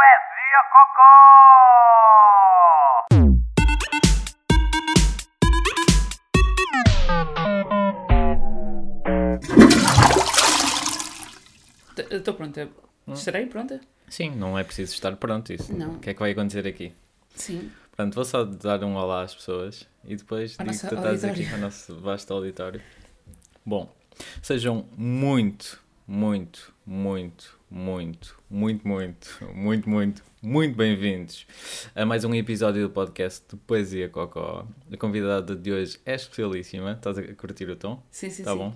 Poesia Cocó! Estou pronta. Estarei pronta? Sim, não é preciso estar pronto isso. Não. O que é que vai acontecer aqui? Sim. Pronto, vou só dar um olá às pessoas e depois digo que tu estás aqui ao nosso vasto auditório. Bom, sejam muito, muito, muito, muito, muito, muito, muito, muito, muito bem-vindos a mais um episódio do podcast de Poesia Cocó. A convidada de hoje é especialíssima. Estás a curtir o tom? Sim, sim, Tá sim. bom.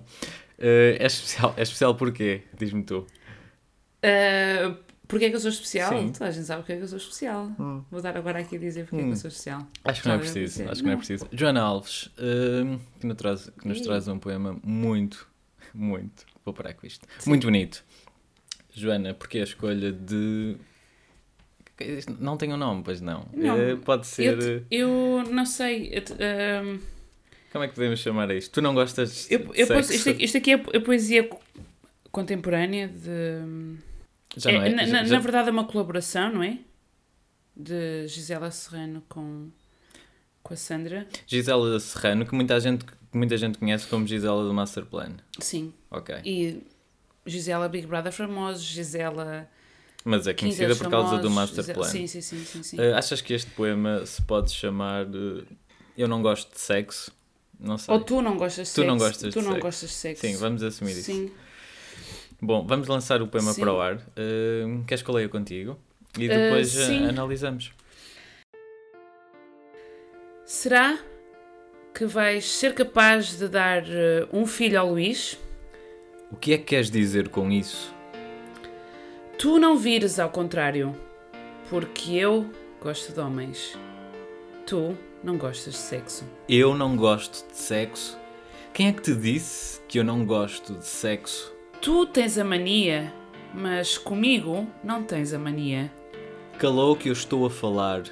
Eh, é especial. É especial porquê? Diz-me tu. Ah, Porquê é que eu sou especial? Sim. Toda a gente sabe porque é que eu sou especial. Vou dar agora aqui a dizer porque é que eu sou especial. Acho que não é preciso, acho que não é preciso. Joana Alves, hum, que, nos traz, que nos traz um poema muito, muito, vou parar com isto, muito bonito. Joana, porque a escolha de... Não tem um nome, pois não. Não. Eh, pode ser... Eu, te- eu não sei. eu ah, Como é que podemos chamar isto? Tu não gostas de eu, eu posso- isto, aqui- isto aqui é a poesia co- contemporânea de. Já não é? na, já- na- já- na verdade é uma colaboração, não é? De Gisela Serrano com, com a Sandra. Gisela Serrano, que muita, gente, que muita gente conhece como Gisela do Masterplan. Sim. Ok. E Gisela Big Brother famoso, Gisela. Mas é conhecida Quintas por causa do famosos, Masterplan. Sim, sim, sim, sim, sim. Eh, achas que este poema se pode chamar eh, Eu não gosto de sexo? Não sei. Ou tu não gostas de Tu sexo. não gostas tu de não sexo. gostas de sexo. Sim, vamos assumir isso. Sim. Bom, vamos lançar o poema Sim. para o ar. Uh, queres que eu leia contigo? E Uh, depois uh, sim. analisamos. Será que vais ser capaz de dar um filho ao Luís? O que é que queres dizer com isso? Tu não vires ao contrário, porque eu gosto de homens. Tu não gostas de sexo. Eu não gosto de sexo? Quem é que te disse que eu não gosto de sexo? Tu tens a mania, mas comigo não tens a mania. Calou que eu estou a falar.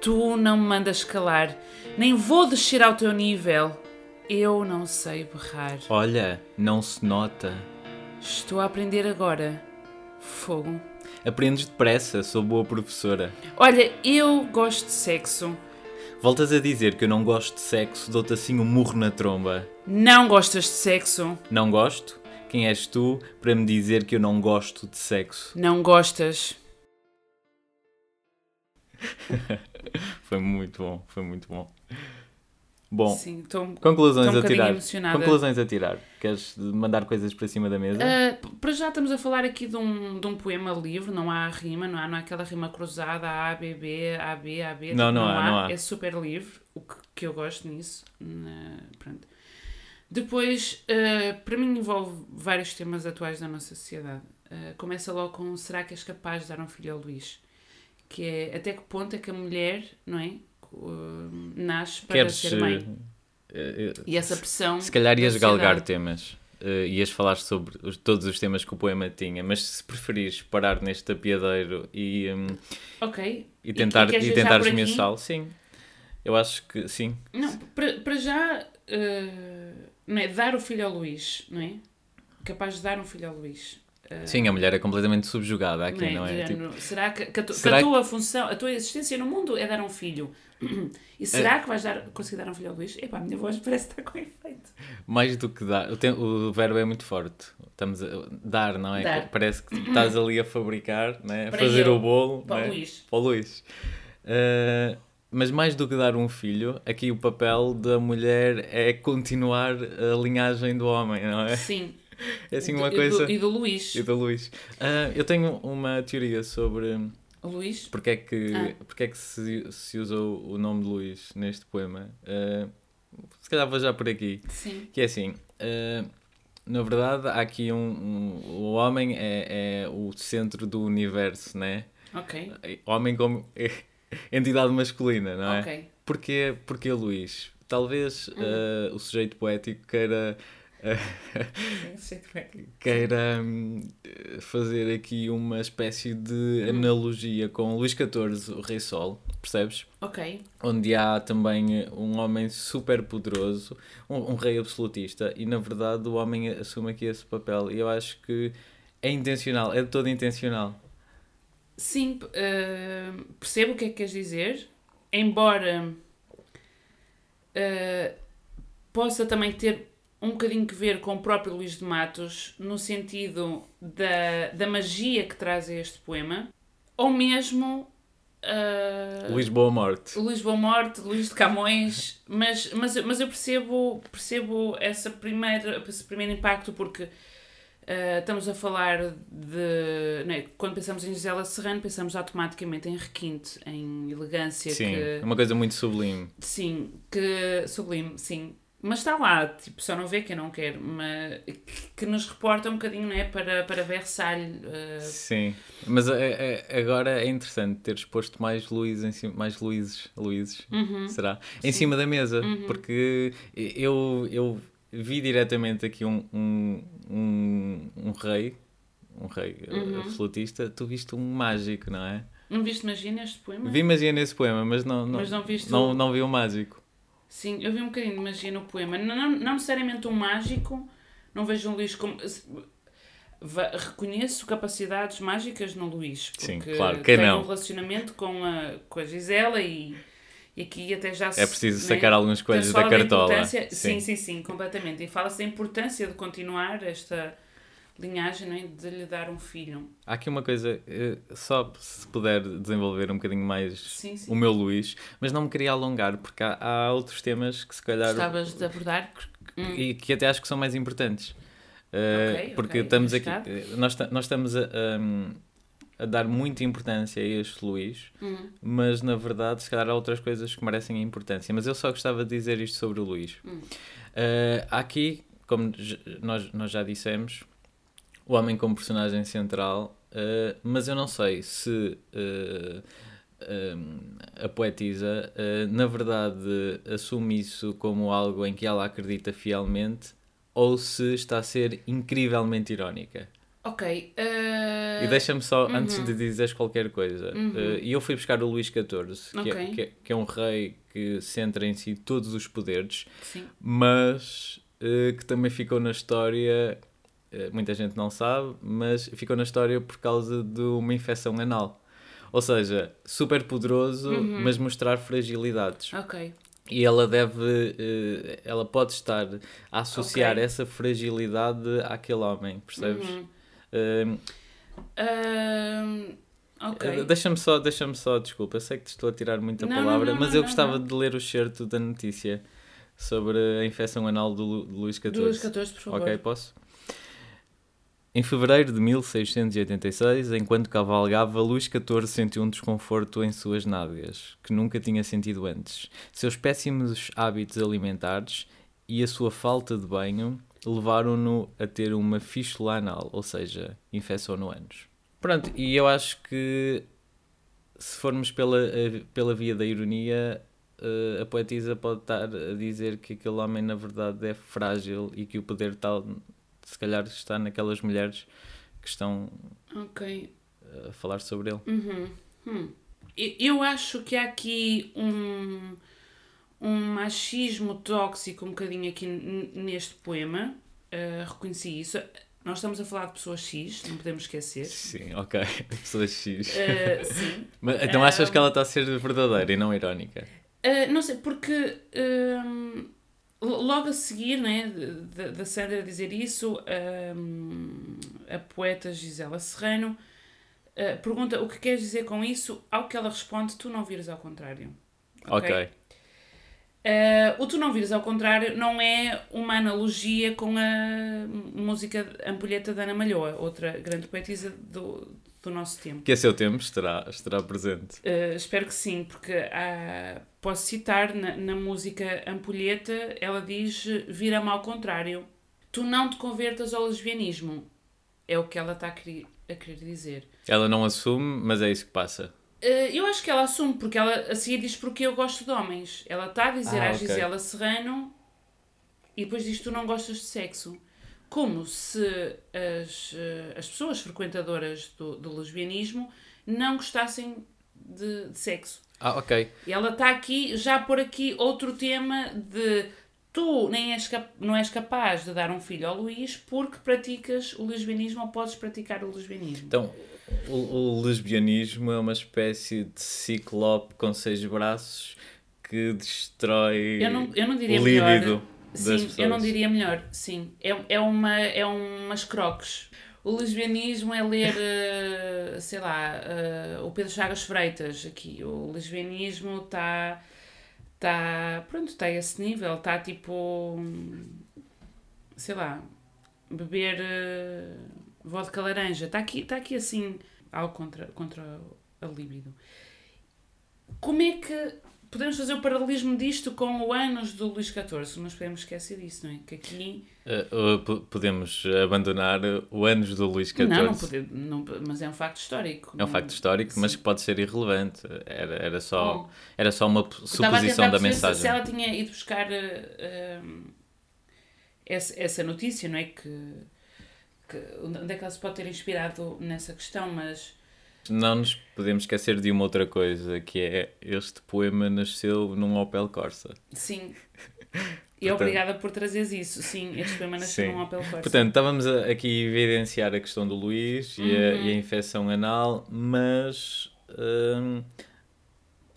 Tu não me mandas calar, nem vou descer ao teu nível. Eu não sei berrar. Olha, não se nota. Estou a aprender agora. Fogo. Aprendes depressa, sou boa professora. Olha, eu gosto de sexo. Voltas a dizer que eu não gosto de sexo, dou-te assim um murro na tromba. Não gostas de sexo? Não gosto? Quem és tu para me dizer que eu não gosto de sexo? Não gostas? Foi muito bom, foi muito bom. Bom, Sim, estou conclusões estou um a tirar. emocionada. Conclusões a tirar. Queres mandar coisas para cima da mesa? Ah, para já estamos a falar aqui de um, de um poema livre, não há rima, não há, não há aquela rima cruzada A, B, B, A, B, A, B. Não, não há, não há. É super livre, o que, que eu gosto nisso. Na- pronto. Depois, ah, para mim envolve vários temas atuais da nossa sociedade. Ah, começa logo com será que és capaz de dar um filho ao Luís? Que é até que ponto é que a mulher, não é? Ah, nasce para Queres. ser mãe. eh, E essa pressão. se calhar ias galgar temas. eh, ias falar sobre os- todos os temas que o poema tinha, mas se preferires parar neste tapiadeiro e, hum, Ok. e tentar, e viajar tentar esmiuçá-lo, sim. Eu acho que sim. Não, para, já, eh, não é? Dar o filho ao Luís, não é? Capaz de dar um filho ao Luís. Sim, a mulher é completamente subjugada aqui, não é? De Tipo, género, será que, que a, tu- que será a que- tua função, a tua existência no mundo é dar um filho? E É. será que vais dar, conseguir dar um filho ao Luís? Epá, a minha voz parece estar com efeito. mais do que dar. O, te- o verbo é muito forte. Estamos a dar, não é? Dar. Parece que estás ali a fabricar, né? a Para fazer eu, o bolo. para o né? Luís. Para o Luís. Uh, mas mais do que dar um filho, aqui o papel da mulher é continuar a linhagem do homem, não é? Sim. É assim uma e do- coisa. E do Luís. E do Luís. Uh, eu tenho uma teoria sobre O Luís? porque é que, Ah. porque é que se, se usou o nome de Luís neste poema. Uh, se calhar vou já por aqui. Sim. Que é assim, eh, na verdade, há aqui um, um- O homem é, é o centro do universo, né? Ok. Homem como entidade masculina, não é? Ok. Porquê, porquê Luís? Talvez eh, o sujeito poético queira. Eh, queira hum, fazer aqui uma espécie de analogia com Luís XIV, o Rei Sol, percebes? Ok. onde há também um homem super poderoso, um, um rei absolutista, e na verdade o homem assume aqui esse papel. E eu acho que é intencional, é todo intencional. Sim, uh, percebo o que é que queres dizer, embora uh, possa também ter um bocadinho que ver com o próprio Luís de Matos, no sentido da, da magia que traz a este poema, ou mesmo. Uh, Luís Boa Morte. Luís Boa Morte, Luís de Camões, mas, mas, mas eu percebo, percebo essa primeira, esse primeiro impacto porque Uh, estamos a falar de. Né, quando pensamos em Gisela Serrano, pensamos automaticamente em requinte, em elegância. Sim, que, é uma coisa muito sublime. Sim, que. Sublime, sim. Mas está lá, tipo, só não vê quem não quer, mas que, nos reporta um bocadinho né, para, para Versalhes. Uh... Sim, mas é, é, agora é interessante ter exposto mais Luís em cima, mais Luíses, Luíses uhum. será? Em Sim. cima da mesa, uhum. porque eu, eu vi diretamente aqui um, um, um, um rei, um rei eh, uhum. flutista, tu viste um mágico, não é? Não viste magia neste poema? Vi magia nesse poema, mas não, não, mas não, viste não, o... não vi o mágico. Sim, eu vi um bocadinho de magia no poema. Não, não, não necessariamente um mágico, não vejo um Luís como. Reconheço capacidades mágicas no Luís, porque Sim, claro. Quem tem não? um relacionamento com a, com a Gisela e e aqui até já se, É preciso né, sacar alguns coisas da cartola. Sim. sim, sim, sim, completamente. E fala-se da importância de continuar esta linhagem, é? de lhe dar um filho. Há aqui uma coisa, eh, só se puder desenvolver um bocadinho mais sim, sim. o meu Luís, mas não me queria alongar, porque há, há outros temas que se calhar. Gostavas de abordar? E que até acho que são mais importantes. Uh, okay, porque okay, estamos aqui, eh, nós, nós estamos a, um, a dar muita importância a este Luís, uhum. mas na verdade, se calhar há outras coisas que merecem importância. Mas eu só gostava de dizer isto sobre o Luís. Uhum. Uh, aqui, como nós, nós já dissemos, o homem como personagem central, uh, mas eu não sei se. Uh, a poetisa, na verdade, assume isso como algo em que ela acredita fielmente ou se está a ser incrivelmente irónica. Ok. Uh... E deixa-me só, uhum. antes de dizeres qualquer coisa, uhum. uh, eu fui buscar o Luís XIV, que, okay. é, que, é, que, é, um rei que centra em si todos os poderes, Sim. mas uh, que também ficou na história, muita gente não sabe, mas ficou na história por causa de uma infecção anal. Ou seja, super poderoso, uhum. mas mostrar fragilidades. Ok. E ela deve, ela pode estar a associar okay. essa fragilidade àquele homem, percebes? Uhum. Uh, uh, ok. Deixa-me só, deixa só, desculpa, sei que te estou a tirar muita não, palavra, não, não, mas eu gostava de ler o certo da notícia sobre a infecção anal do, Lu, do Luís XIV. Do Luís XIV, por favor. Ok, posso? Em fevereiro de 1686, enquanto cavalgava, Luís XIV sentiu um desconforto em suas nádegas, que nunca tinha sentido antes. Seus péssimos hábitos alimentares e a sua falta de banho levaram-no a ter uma fístula anal, ou seja, infecção no ânus. Pronto, e eu acho que se formos pela, pela via da ironia, eh, a poetisa pode estar a dizer que aquele homem na verdade é frágil e que o poder tal se calhar está naquelas mulheres que estão okay. a falar sobre ele. Uhum. Hum. Eu acho que há aqui um um machismo tóxico um bocadinho aqui neste poema. Uh, reconheci isso. Nós estamos a falar de pessoas X, não podemos esquecer. Sim, ok. Pessoas X. Uh, sim. Mas, então achas que ela está a ser verdadeira e não irónica? Uh, não sei, porque um, logo a seguir né, da, Sandra dizer isso, um, a poeta Gisela Serrano uh, pergunta o que queres dizer com isso, ao que ela responde, tu não vires ao contrário. Ok. okay. Uh, o Tu Não Vires ao Contrário não é uma analogia com a música Ampulheta da Ana Malhoa, outra grande poetisa do, do nosso tempo. Que a seu tempo estará, estará presente. Uh, espero que sim, porque há, posso citar na, na música Ampulheta, ela diz: Vira-me ao contrário, tu não te convertas ao lesbianismo. É o que ela está a querer, a querer dizer. Ela não assume, mas é isso que passa. Uh, eu acho que ela assume, porque ela a seguir diz porque eu gosto de homens. Ela está a dizer ah, à okay. Gisela Serrano e depois diz tu não gostas de sexo. Como se as, uh, as pessoas frequentadoras do, do lesbianismo não gostassem de, de sexo. Ah, ok. E ela está aqui, já por aqui, outro tema de tu nem és não és capaz de dar um filho ao Luís porque praticas o lesbianismo ou podes praticar o lesbianismo. Então, o, o lesbianismo é uma espécie de ciclope com seis braços que destrói Eu não, eu não diria o melhor. líbido das Sim, eu não diria melhor. Sim, é, é, uma, é umas croques. O lesbianismo é ler, eh, sei lá, eh, o Pedro Chagas Freitas aqui. O lesbianismo está, tá, pronto, está a esse nível. Está tipo, sei lá, beber eh, vodka laranja. Está aqui, tá aqui assim, algo contra, contra a libido. Como é que podemos fazer o paralelismo disto com o Anos do Luís XIV? Nós podemos esquecer disso, não é? Que aqui... Eh, po- podemos abandonar o anos do Luís XIV. Não, não pode, não, mas é um facto histórico. É um não- facto histórico, mas Sim. que pode ser irrelevante. Era, era, só, Bom, era só uma suposição da mensagem. Se ela tinha ido buscar eh, eh, essa, essa notícia, não é? Que, que, onde é que ela se pode ter inspirado nessa questão, mas... Não nos podemos esquecer de uma outra coisa, que é este poema nasceu num Opel Corsa. Sim. E Portanto- obrigada por trazeres isso. Sim, este poema nasceu num Opel Corsa. Portanto, estávamos a- aqui a evidenciar a questão do Luís e, a, Uhum. e a infecção anal, mas hum,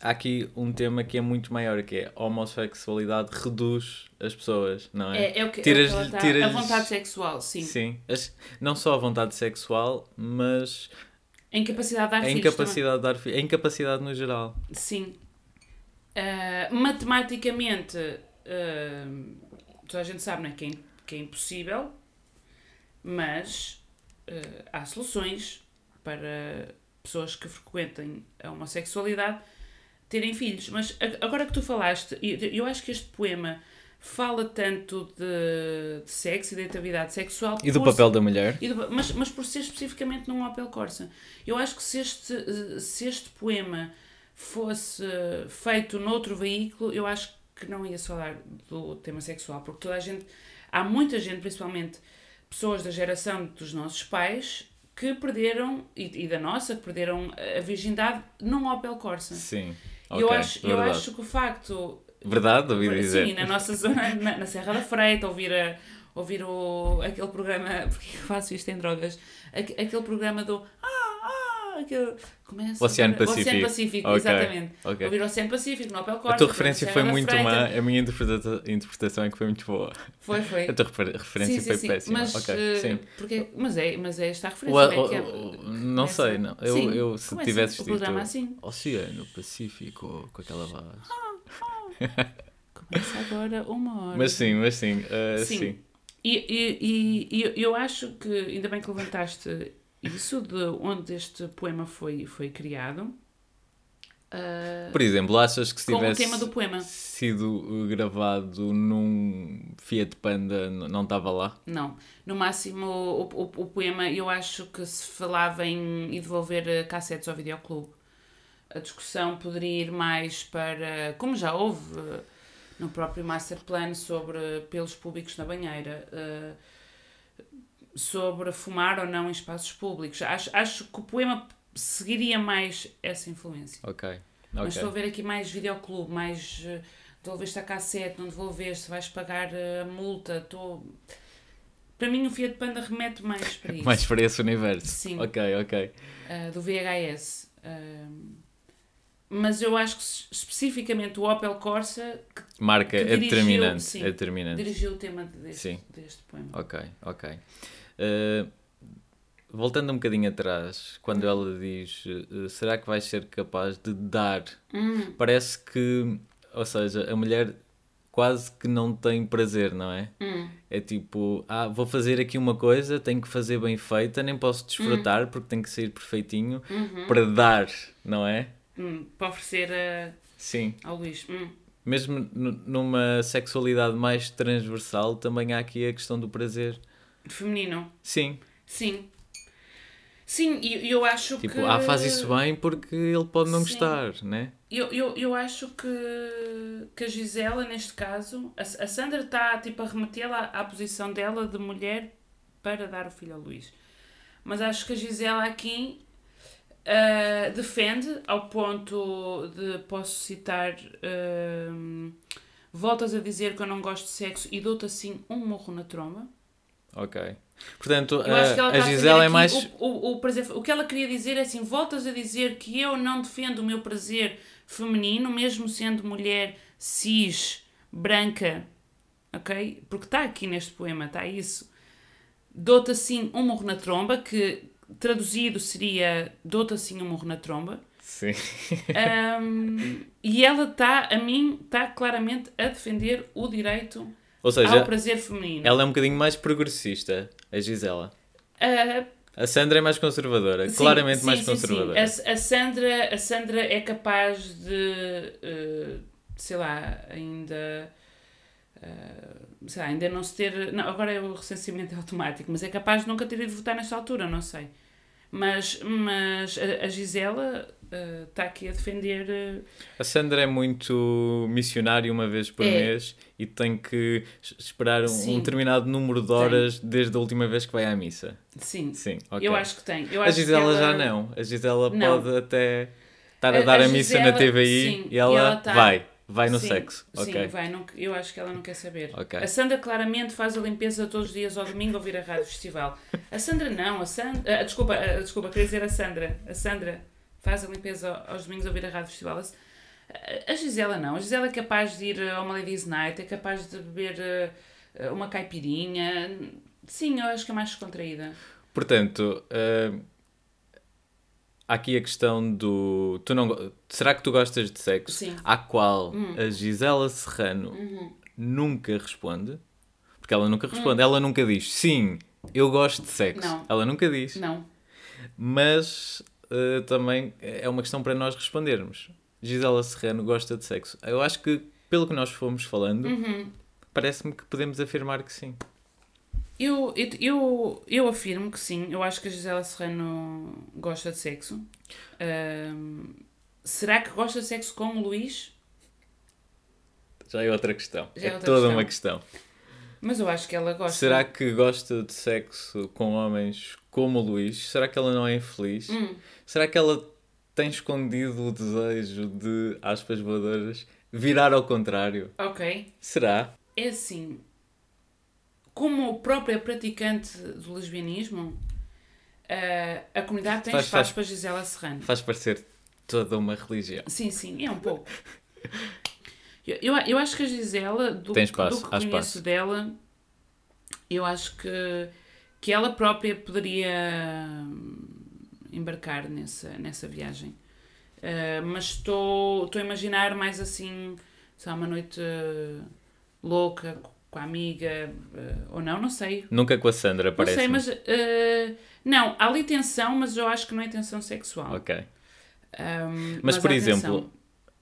há aqui um tema que é muito maior, que é a homossexualidade reduz as pessoas, não é? é, é o que, Tiras- é o que ela tá- tiras- A vontade sexual, sim. Sim. As- não só a vontade sexual, mas A incapacidade de dar a filhos incapacidade de dar fi- a incapacidade no geral. Sim. Ah, matematicamente, ah, toda a gente sabe não é, que, é, que é impossível, mas ah, há soluções para pessoas que frequentem a homossexualidade terem filhos. Mas agora que tu falaste, eu, eu acho que este poema fala tanto de, de sexo e de atividade sexual E do papel da mulher? do- mas, mas por ser especificamente num Opel Corsa. Eu acho que se este, se este poema fosse feito noutro veículo, eu acho que não ia falar do tema sexual, porque toda a gente, há muita gente, principalmente pessoas da geração dos nossos pais, que perderam, e, e da nossa, que perderam a virgindade num Opel Corsa. Sim. E eu, acho, eu verdade. acho que o facto Verdade, ouvi dizer. Sim, na nossa zona, na, na Serra da Freita, ouvir, a, ouvir o, aquele programa, porque eu faço isto em drogas, Aque- aquele programa do ah, ah, aquele, começa O Oceano Pacífico. Oceano Pacífico, Ok, exatamente. ok. Ouvir o Oceano Pacífico no Opel Corsa. A tua referência foi muito má, a minha interpreta- interpretação é que foi muito boa. Foi, foi. A tua refer- referência foi péssima. Mas, ok, eh, sim. porque, mas, é, mas é esta a O- referência. não é? o- é- o- que não sei, não. Eu, Sim, eu se tivesse o dito programa assim. Oceano Pacífico com aquela voz. Começa agora uma hora. Mas sim, mas sim, uh, Sim. sim. E, e, e, e eu acho que, ainda bem que levantaste isso, de onde este poema foi, foi criado. Ah, Por exemplo, achas que se tivesse tema do poema. sido uh, gravado num Fiat Panda não estava lá? Não. No máximo, o, o, o poema, eu acho que se falava em em devolver eh, cassetes ao videoclube. A discussão poderia ir mais para, como já houve eh, no próprio Master Plan sobre pelos públicos na banheira, eh, sobre fumar ou não em espaços públicos. Acho, acho que o poema seguiria mais essa influência. Ok, Mas ok. estou a ver aqui mais videoclube, mais eh, devolveste a cassete, não devolveste, vais pagar a multa. Estou... Para mim o Fiat Panda remete mais para isso. Mais para esse universo. Sim. Ok, ok. eh, do VHS. Ahm, mas eu acho que es- especificamente o Opel Corsa que Marca Que é dirigiu, determinante. sim. É determinante. dirigiu o tema deste, Sim. deste poema. Ok, ok. Uh, voltando um bocadinho atrás, quando Hum. ela diz uh, será que vais ser capaz de dar? Hum, Parece que, ou seja, a mulher quase que não tem prazer, não é? hum, É tipo, ah, vou fazer aqui uma coisa, tenho que fazer bem feita, nem posso desfrutar porque tem que sair perfeitinho uhum, para dar, não é? Hum, para oferecer a- Sim. ao Luís. Hum, Mesmo nu- numa sexualidade mais transversal, também há aqui a questão do prazer. feminino. Sim. Sim. Sim, e eu, acho Tipo, que. ah, faz isso bem porque ele pode não Sim. gostar, né? Eu, eu, eu acho que, que a Gisela, neste caso, a, a Sandra está tipo, a remetê-la à posição dela de mulher para dar o filho ao Luís. Mas acho que a Gisela aqui ah, defende ao ponto de, posso citar, ahm, voltas a dizer que eu não gosto de sexo e dou-te assim um morro na tromba. Ok. Portanto, ela a, a Gisela é mais. O, o, o, prazer, o que ela queria dizer é assim: voltas a dizer que eu não defendo o meu prazer feminino, mesmo sendo mulher cis, branca, ok? Porque está aqui neste poema, está isso. Dou-te assim um morro na tromba, que traduzido seria dou-te assim um morro na tromba. Sim. Um, e ela está, a mim, está claramente a defender o direito Ou seja, ao prazer feminino. ela é um bocadinho mais progressista, a Gisela. Ah, A Sandra é mais conservadora, Sim, claramente sim, mais sim, conservadora. A, a Sandra, a Sandra é capaz de, eh, sei lá, ainda. eh, sei lá, ainda não se ter. Não, agora é o recenseamento automático, mas é capaz de nunca ter ido votar nesta altura, não sei. Mas, mas a, a Gisela eh, está aqui a defender. eh, A Sandra é muito missionária uma vez por É. mês e tem que es- esperar um, um determinado número de horas desde a última vez que vai à missa. sim, Sim, ok. eu acho que tem. A acho que Gisela já ela- não. A Gisela Não. pode até estar a, A- dar a a, missa na TVI sim, e ela, e ela tá- vai, vai no Sim, sexo. Sim, ok. vai, não, eu acho que ela não quer saber. Ok. A Sandra claramente faz a limpeza todos os dias ao domingo ao vir à Rádio Festival. A Sandra não, a Sandra. desculpa, ah, desculpa, queria dizer a Sandra. A Sandra faz a limpeza ao- aos domingos ao vir à Rádio Festival. A, a Gisela não. A Gisela é capaz de ir a uma Ladies Night, é capaz de beber ah, uma caipirinha. Sim, eu acho que é mais descontraída. Portanto, eh, há aqui a questão do. Tu não, será que tu gostas de sexo? Sim. À qual Hum. a Gisela Serrano Uhum. nunca responde. Porque ela nunca responde. Ela nunca diz sim, eu gosto de sexo. Hum. Não. Ela nunca diz. Não. Mas eh, também é uma questão para nós respondermos. Gisela Serrano gosta de sexo. Eu acho que, pelo que nós fomos falando, Uhum. parece-me que podemos afirmar que sim. Eu, eu, eu, eu afirmo que sim, eu acho que a Gisela Serrano gosta de sexo. Ahm, será que gosta de sexo com o Luís? Já é outra questão. Já é é outra toda questão. uma questão. Mas eu acho que ela gosta. Será que gosta de sexo com homens como o Luís? Será que ela não é infeliz? Hum, Será que ela tem escondido o desejo de, aspas voadoras, virar ao contrário? ok. Será? É assim. Como própria praticante do lesbianismo, ah, a comunidade tem Faz- espaço faz- para Gisela Serrano. Faz parecer toda uma religião. Sim, sim, é um pouco. Eu, eu, eu acho que a Gisela, do, Tem espaço, do que conheço dela, eu acho que, que ela própria poderia hum, embarcar nessa, nessa viagem. Uh, mas estou a imaginar mais assim, lá, uma noite uh, louca com a amiga, uh, ou não, não sei. Nunca com a Sandra, Não parece. sei, mas. uh, não, há ali tensão, mas eu acho que não é tensão sexual. Ok. Um, Mas, por há exemplo,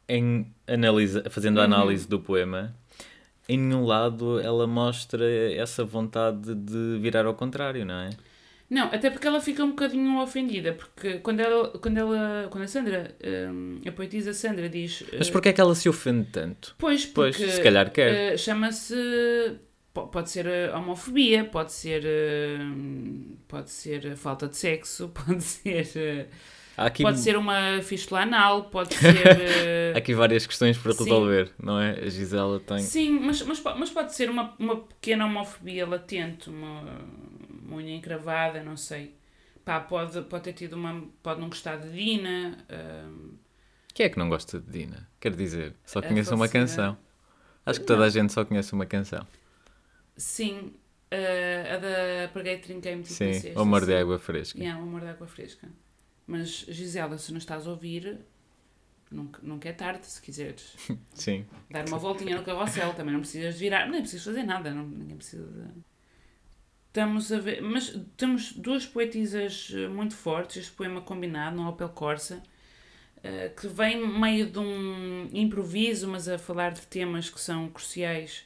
em analisa, fazendo a Uhum. análise do poema, em nenhum lado ela mostra essa vontade de virar ao contrário, não é? Não, até porque ela fica um bocadinho ofendida, porque quando ela, quando ela, quando a Sandra, hum, a poetisa Sandra diz, Mas eh, porquê é que ela se ofende tanto? pois, Pois, porque se calhar quer. eh, chama-se, po- pode ser eh, homofobia, pode ser, eh, pode ser falta de sexo, pode ser, Há aqui, pode ser uma fístula anal, pode ser, há aqui várias questões para Sim. resolver, não é? A Gisela tem. sim, mas, mas, mas pode ser uma, uma pequena homofobia latente, uma, uma unha encravada, não sei. Pá, pode, pode ter tido uma, pode não gostar de Dina, hum, Quem é que não gosta de Dina? Quer dizer, só conhece uma canção. Acho que toda a gente só conhece uma canção. Sim, uh, a da Preguei, Trinquei-me, tipo Sim, Sim, o amor de água fresca. Yeah, o amor de água fresca. Mas, Gisela, se não estás a ouvir, nunca, nunca é tarde, se quiseres Sim. dar uma voltinha no carrossel, também não precisas de virar, nem precisas fazer nada, não, ninguém precisa de... Estamos a ver, mas temos duas poetisas eh, muito fortes, este poema combinado, no Opel Corsa, eh, que vem meio de um improviso, mas a falar de temas que são cruciais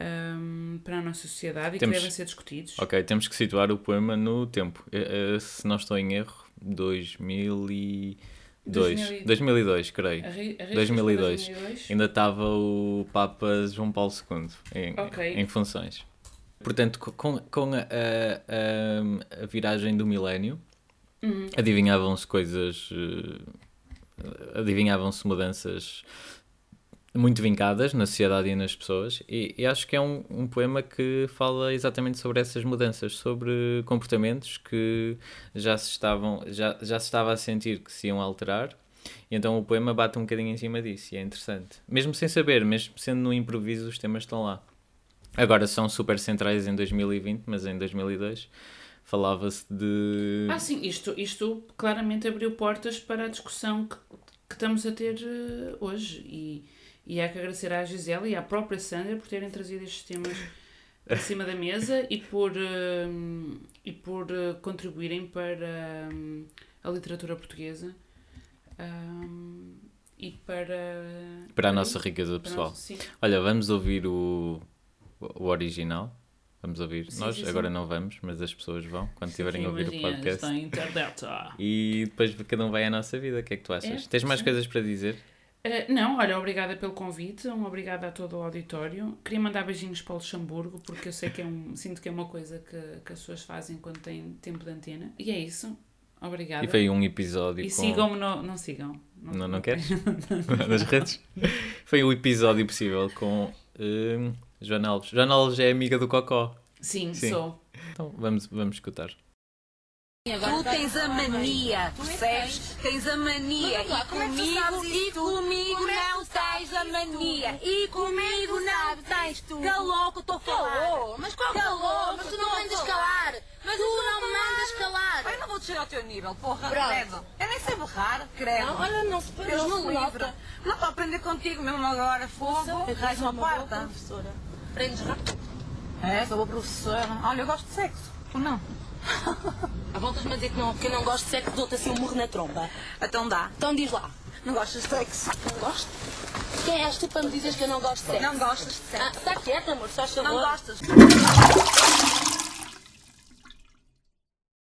ehm, para a nossa sociedade e Temos- que devem ser discutidos. Ok, temos que situar o poema no tempo. Eh, se não estou em erro, 2002. 2000 2002, creio. Arri- arriscas 2002. para 2002? Ainda estava o Papa João Paulo II em, Ok. em funções. Portanto, co- com, com a, a- a viragem do milénio, Uhum. adivinhavam-se coisas. eh, adivinhavam-se mudanças muito vincadas na sociedade e nas pessoas, e, e acho que é um, um, poema que fala exatamente sobre essas mudanças, sobre comportamentos que já se, estavam, já, já se estava a sentir que se iam alterar, e então o poema bate um bocadinho em cima disso, e é interessante. Mesmo sem saber, mesmo sendo no improviso, os temas estão lá. Agora são super centrais em 2020, mas em 2002 falava-se de. Ah, sim, isto, isto claramente abriu portas para a discussão que, que estamos a ter uh, hoje. E, e há que agradecer à Gisela e à própria Sandra por terem trazido estes temas acima da mesa e por, uh, e por uh, contribuírem para a literatura portuguesa. e para. Para a nossa riqueza pessoal. Nosso, Olha, vamos ouvir o, o original. Vamos ouvir. Sim, Nós sim, agora sim. não vamos, mas as pessoas vão quando estiverem a ouvir o podcast. E depois cada um vai à nossa vida. O que é que tu achas? É, Tens mais coisas para dizer? Uh, não, olha, obrigada pelo convite, um obrigada a todo o auditório. Queria mandar beijinhos para o Luxemburgo, porque eu sei que é um. sinto que é uma coisa que, que as pessoas fazem quando têm tempo de antena. E é isso. Obrigada. E foi um episódio. E com... sigam-me, no... não sigam. Não, não, não queres? Nas redes? Foi um episódio possível com uh, Joana Alves. Joana Alves é amiga do Cocó. Sim, Sim. sou. Então vamos, vamos escutar. Tu tens a mania, percebes? Tens a mania. E comigo, e comigo não tens a mania. E comigo não tens tu. Calou que eu estou a falar. Calou? Mas qual calou? Mas tu não mandas calar. Mas tu não me mandas calar. Eu não vou descer ao teu nível, porra. Credo. Eu nem sei berrar, credo. Não, olha, não se põe no livro. Não estou a aprender contigo mesmo agora. Fogo. Raiz uma porta. professora. Prendes rápido. É, sou a professora. Olha, eu gosto de sexo. Ou não? A voltas-me a dizer que não, que eu não gosto de sexo, dou-te assim um murro na tromba. Então dá. Então diz lá. Não gostas de sexo? Não gosto. Quem és tu para me dizeres que eu não gosto de sexo? Não gostas de sexo. Ah, está quieta, amor, só favor. Não gostas.